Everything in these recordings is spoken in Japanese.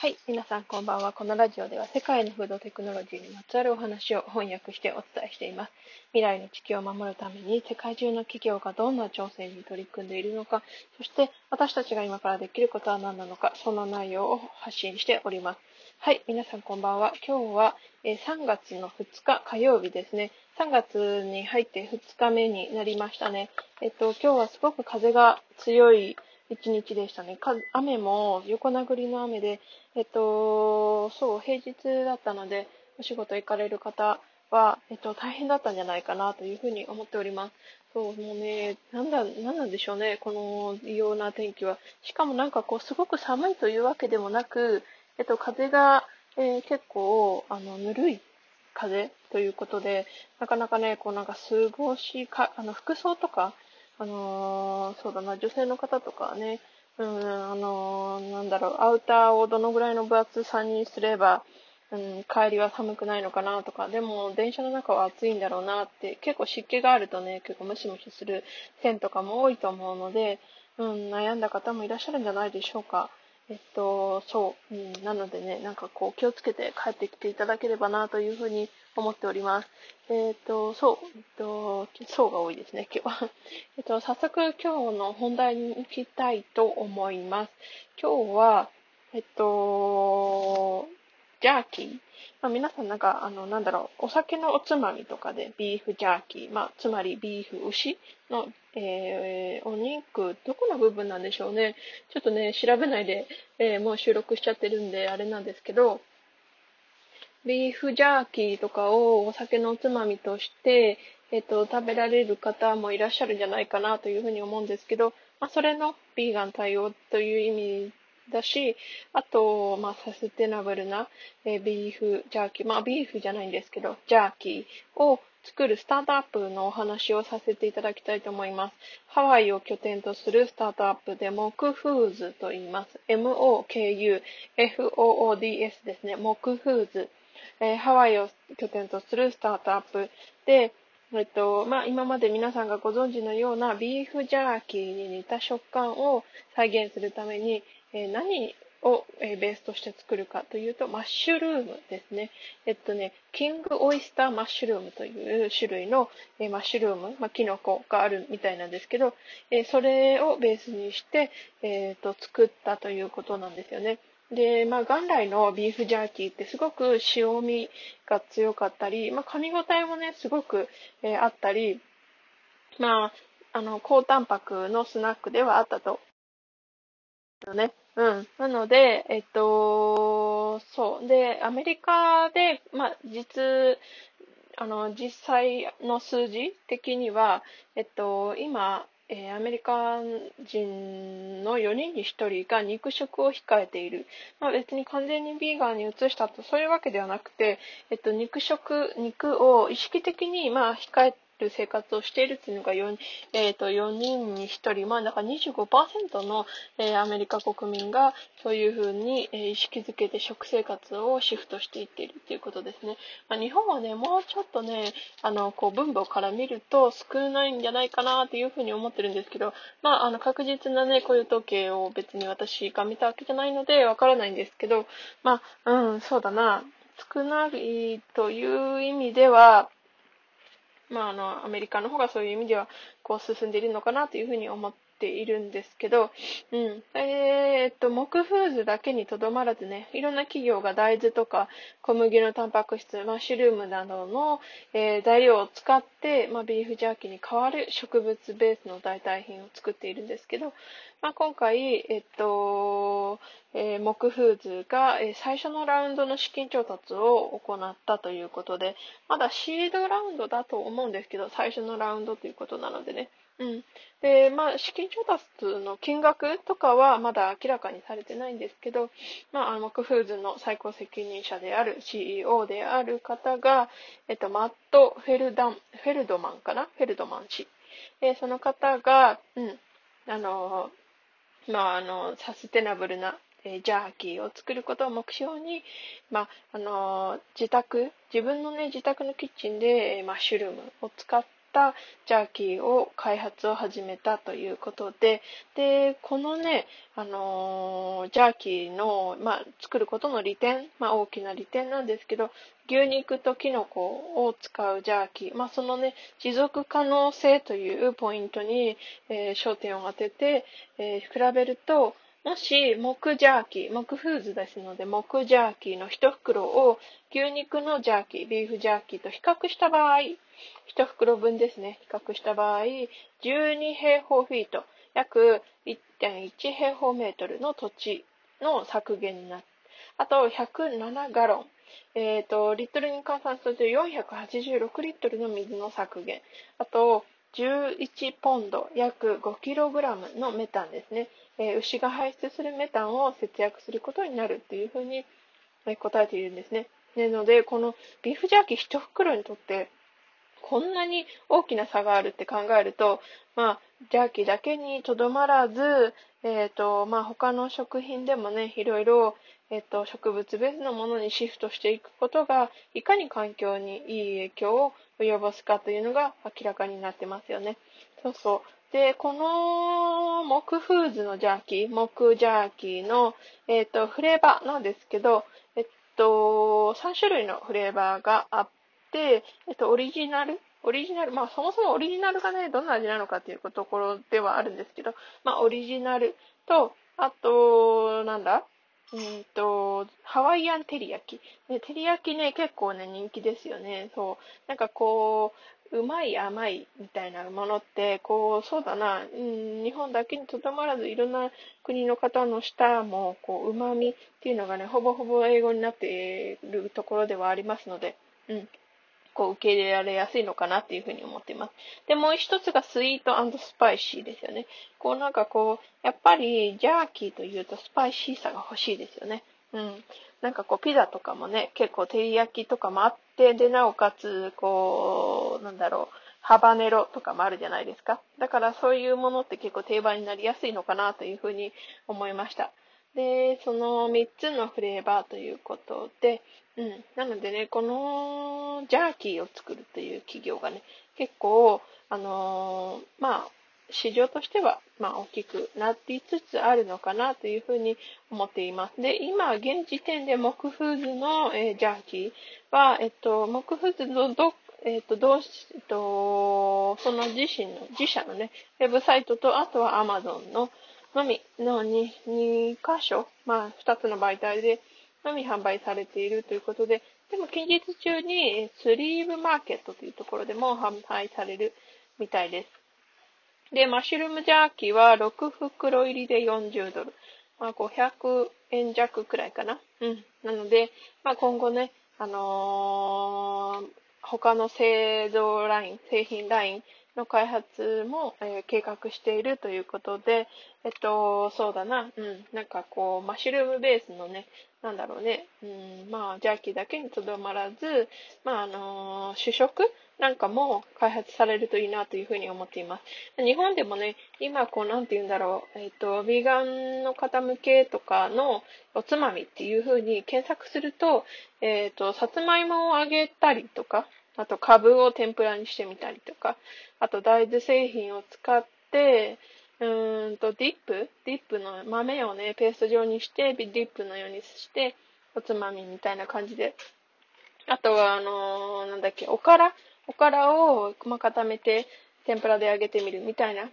はい。皆さんこんばんは。このラジオでは世界のフードテクノロジーにまつわるお話を翻訳してお伝えしています。未来の地球を守るために世界中の企業がどんな挑戦に取り組んでいるのか、そして私たちが今からできることは何なのか、その内容を発信しております。はい。皆さんこんばんは。今日は3月の2日火曜日ですね。3月に入って2日目になりましたね。えっと、今日はすごく風が強い一日でしたね。か雨も横殴りの雨で、えっと、そう、平日だったので、お仕事行かれる方は、えっと、大変だったんじゃないかなというふうに思っております。そう、もうね、なんだ、なんなんでしょうね、この異様な天気は。しかもなんかこう、すごく寒いというわけでもなく、えっと、風が、えー、結構、あの、ぬるい風ということで、なかなかね、こうなんか過ごしか、あの、服装とか、あのー、そうだな、女性の方とかね、うん、あのー、なんだろう、アウターをどのぐらいの分厚さにすれば、うん、帰りは寒くないのかなとか、でも電車の中は暑いんだろうなって、結構湿気があるとね、結構ムシムシする線とかも多いと思うので、うん、悩んだ方もいらっしゃるんじゃないでしょうか。えっと、そう、うん、なのでね、なんかこう気をつけて帰ってきていただければなというふうに思っております。えっと、そう、えっと、そうが多いですね、今日は。えっと、早速今日の本題に行きたいと思います。今日は、えっと、ジャーキー。まあ、皆さんなんか、あの、なんだろう、お酒のおつまみとかでビーフジャーキー、まあ、つまりビーフ牛の、えー、お肉、どこの部分なんでしょうね。ちょっとね、調べないで、えー、もう収録しちゃってるんで、あれなんですけど、ビーフジャーキーとかをお酒のおつまみとして、えっ、と、食べられる方もいらっしゃるんじゃないかなというふうに思うんですけど、まあ、それのビーガン対応という意味だし、あと、まあ、サステナブルな、え、ビーフジャーキー、まあ、ビーフじゃないんですけど、ジャーキーを作るスタートアップのお話をさせていただきたいと思います。ハワイを拠点とするスタートアップで、モクフーズと言います。M-O-K-U-F-O-O-D-S ですね。モクフーズ。えー、ハワイを拠点とするスタートアップで、えっと、まあ、今まで皆さんがご存知のようなビーフジャーキーに似た食感を再現するために、えー、何を、え、ベースとして作るかというと、マッシュルームですね。えっとね、キングオイスターマッシュルームという種類の、え、マッシュルーム、まあ、キノコがあるみたいなんですけど、えそれをベースにして、えっと、作ったということなんですよね。で、まあ、元来のビーフジャーキーってすごく塩味が強かったり、まあ、噛み応えもね、すごく、えあったり、まあ、あの、高タンパクのスナックではあったとね。うん。なので、えっと、そう。で、アメリカで、まあ、実、あの、実際の数字的には、えっと、今、えー、アメリカ人の4人に1人が肉食を控えている。まあ、別に完全にビーガンに移したとそういうわけではなくて、えっと、肉食、肉を意識的にまあ控える生活をしているっていうのが 4,、えー、と4人に1人、まあ、だから25%の、えー、アメリカ国民がそういうふうに、えー、意識づけて食生活をシフトしていっているっていうことですね。まあ、日本はね、もうちょっとね、あの、こう、分母から見ると少ないんじゃないかなっていうふうに思ってるんですけど、まあ、あの、確実なね、雇用統計を別に私が見たわけじゃないのでわからないんですけど、まあ、うん、そうだな。少ないという意味では、まあ、あの、アメリカの方がそういう意味では、こう、進んでいるのかなというふうに思っているんですけど、うん。えー、っと、木フーズだけにとどまらずね、いろんな企業が大豆とか小麦のタンパク質、マッシュルームなどの、えー、材料を使って、まあ、ビーフジャーキーに代わる植物ベースの代替品を作っているんですけど、まあ、今回、えっと、えー、木フーズが、え、最初のラウンドの資金調達を行ったということで、まだシードラウンドだと思うんですけど、最初のラウンドということなのでね。うん。で、まあ、資金調達の金額とかはまだ明らかにされてないんですけど、まあ、あの、木フーズの最高責任者である CEO である方が、えっと、マット・フェルダン、フェルドマンかな？フェルドマン氏。えその方が、うん、あの、まあ、あの、サステナブルな、えジャーキーを作ることを目標に、まあ、あの、自宅、自分のね、自宅のキッチンで、マッシュルームを使ってったジャーキーを開発を始めたということで、で、このね、あのー、ジャーキーの、まあ、作ることの利点、まあ、大きな利点なんですけど、牛肉とキノコを使うジャーキー、まあ、そのね、持続可能性というポイントに、えー、焦点を当てて、えー、比べると、もし、木ジャーキー、木フーズですので、木ジャーキーの1袋を牛肉のジャーキー、ビーフジャーキーと比較した場合、1袋分ですね、比較した場合、12平方フィート、約1.1平方メートルの土地の削減になる。あと、107ガロン。えっ、ー、と、リットルに換算すると486リットルの水の削減。あと、11ポンド、約 5kg のメタンですね。え、牛が排出するメタンを節約することになるっていうふうに答えているんですね。なので、このビーフジャーキー1袋にとって、こんなに大きな差があるって考えると、まあ、ジャーキーだけにとどまらず、えっ、ー、と、まあ、他の食品でもね、いろいろ、えっ、ー、と、植物ベースのものにシフトしていくことが、いかに環境にいい影響を及ぼすかというのが明らかになってますよね。そうそう。で、この木フーズのジャーキー、木ジャーキーの、えっ、ー、と、フレーバーなんですけど、えっと、3種類のフレーバーがあって、えっと、オリジナル？オリジナル、まあそもそもオリジナルがね、どんな味なのかっていうところではあるんですけど、まあオリジナルと、あと、なんだ？うんと、ハワイアン照り焼き。ね、照り焼きね、結構ね、人気ですよね。そう。なんかこう、うまい甘いみたいなものって、こう、そうだな、うん、日本だけにとどまらず、いろんな国の方の舌も、こう、旨味っていうのがね、ほぼほぼ英語になっているところではありますので、うん。こう受け入れられやすいのかなっていうふうに思っています。で、もう一つがスイートスパイシーですよね。こうなんかこう、やっぱりジャーキーというとスパイシーさが欲しいですよね。うん。なんかこうピザとかもね、結構照り焼きとかもあって、で、なおかつ、こう、なんだろう、ハバネロとかもあるじゃないですか。だからそういうものって結構定番になりやすいのかなというふうに思いました。で、その3つのフレーバーということで、うん。なのでね、このジャーキーを作るという企業がね、結構、あのー、まあ、市場としては、まあ、大きくなっていつつあるのかなというふうに思っています。で、今、現時点で木フーズの、えー、ジャーキーは、えっと、木フーズのど、えっと、どうし、えっと、その自身の、自社のね、ウェブサイトと、あとは Amazon ののみの 2, 2箇所、まあ、2つの媒体で、のみ販売されているということで、でも近日中にスリーブマーケットというところでも販売されるみたいです。で、マッシュルームジャーキーは6袋入りで40ドル。まあ、500円弱くらいかな。うん。なので、まあ、今後ね、あのー、他の製造ライン、製品ラインの開発も、えー、計画しているということで、えっと、そうだな、うん、なんかこう、マッシュルームベースのね、なんだろうね、うん、まあ、ジャーキーだけにとどまらず、まあ、あのー、主食なんかも開発されるといいなというふうに思っています。日本でもね、今こう、なんて言うんだろう、えっ、と、ヴィーガンの方向けとかのおつまみっていうふうに検索すると、えっ、と、さつまいもを揚げたりとか、あと、カブを天ぷらにしてみたりとか、あと、大豆製品を使って、うーんと、ディップ？ディップの豆をね、ペースト状にして、ディップのようにして、おつまみみたいな感じで。あとは、あのー、なんだっけ、おから、おからを、ま固めて、天ぷらで揚げてみるみたいな、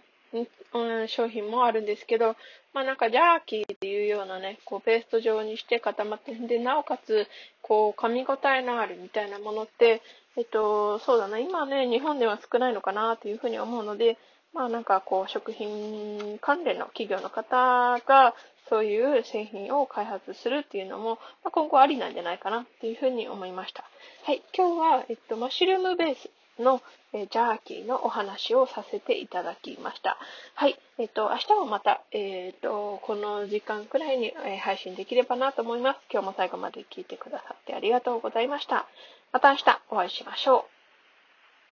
うん、商品もあるんですけど、まあなんかジャーキーっていうようなね、こうペースト状にして固まって、で、なおかつ、こう噛み応えのあるみたいなものって、えっと、そうだな、今ね、日本では少ないのかなというふうに思うので、まあなんかこう、食品関連の企業の方が、そういう製品を開発するっていうのも、まあ、今後ありなんじゃないかなっていうふうに思いました。はい、今日は、えっと、マッシュルームベースの、えジャーキーのお話をさせていただきました。はい。えっ、と、明日もまた、えっ、と、この時間くらいに、え配信できればなと思います。今日も最後まで聞いてくださってありがとうございました。また明日お会いしましょう。